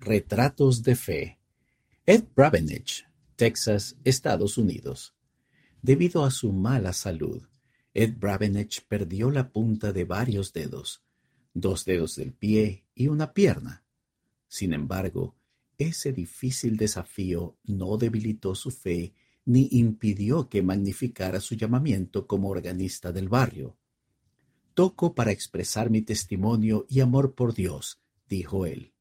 Retratos de Fe. Ed Bravenich, Texas, Estados Unidos. Debido a su mala salud, Ed Bravenich perdió la punta de varios dedos, dos dedos del pie y una pierna. Sin embargo, ese difícil desafío no debilitó su fe ni impidió que magnificara su llamamiento como organista del barrio. Toco para expresar mi testimonio y amor por Dios, dijo él.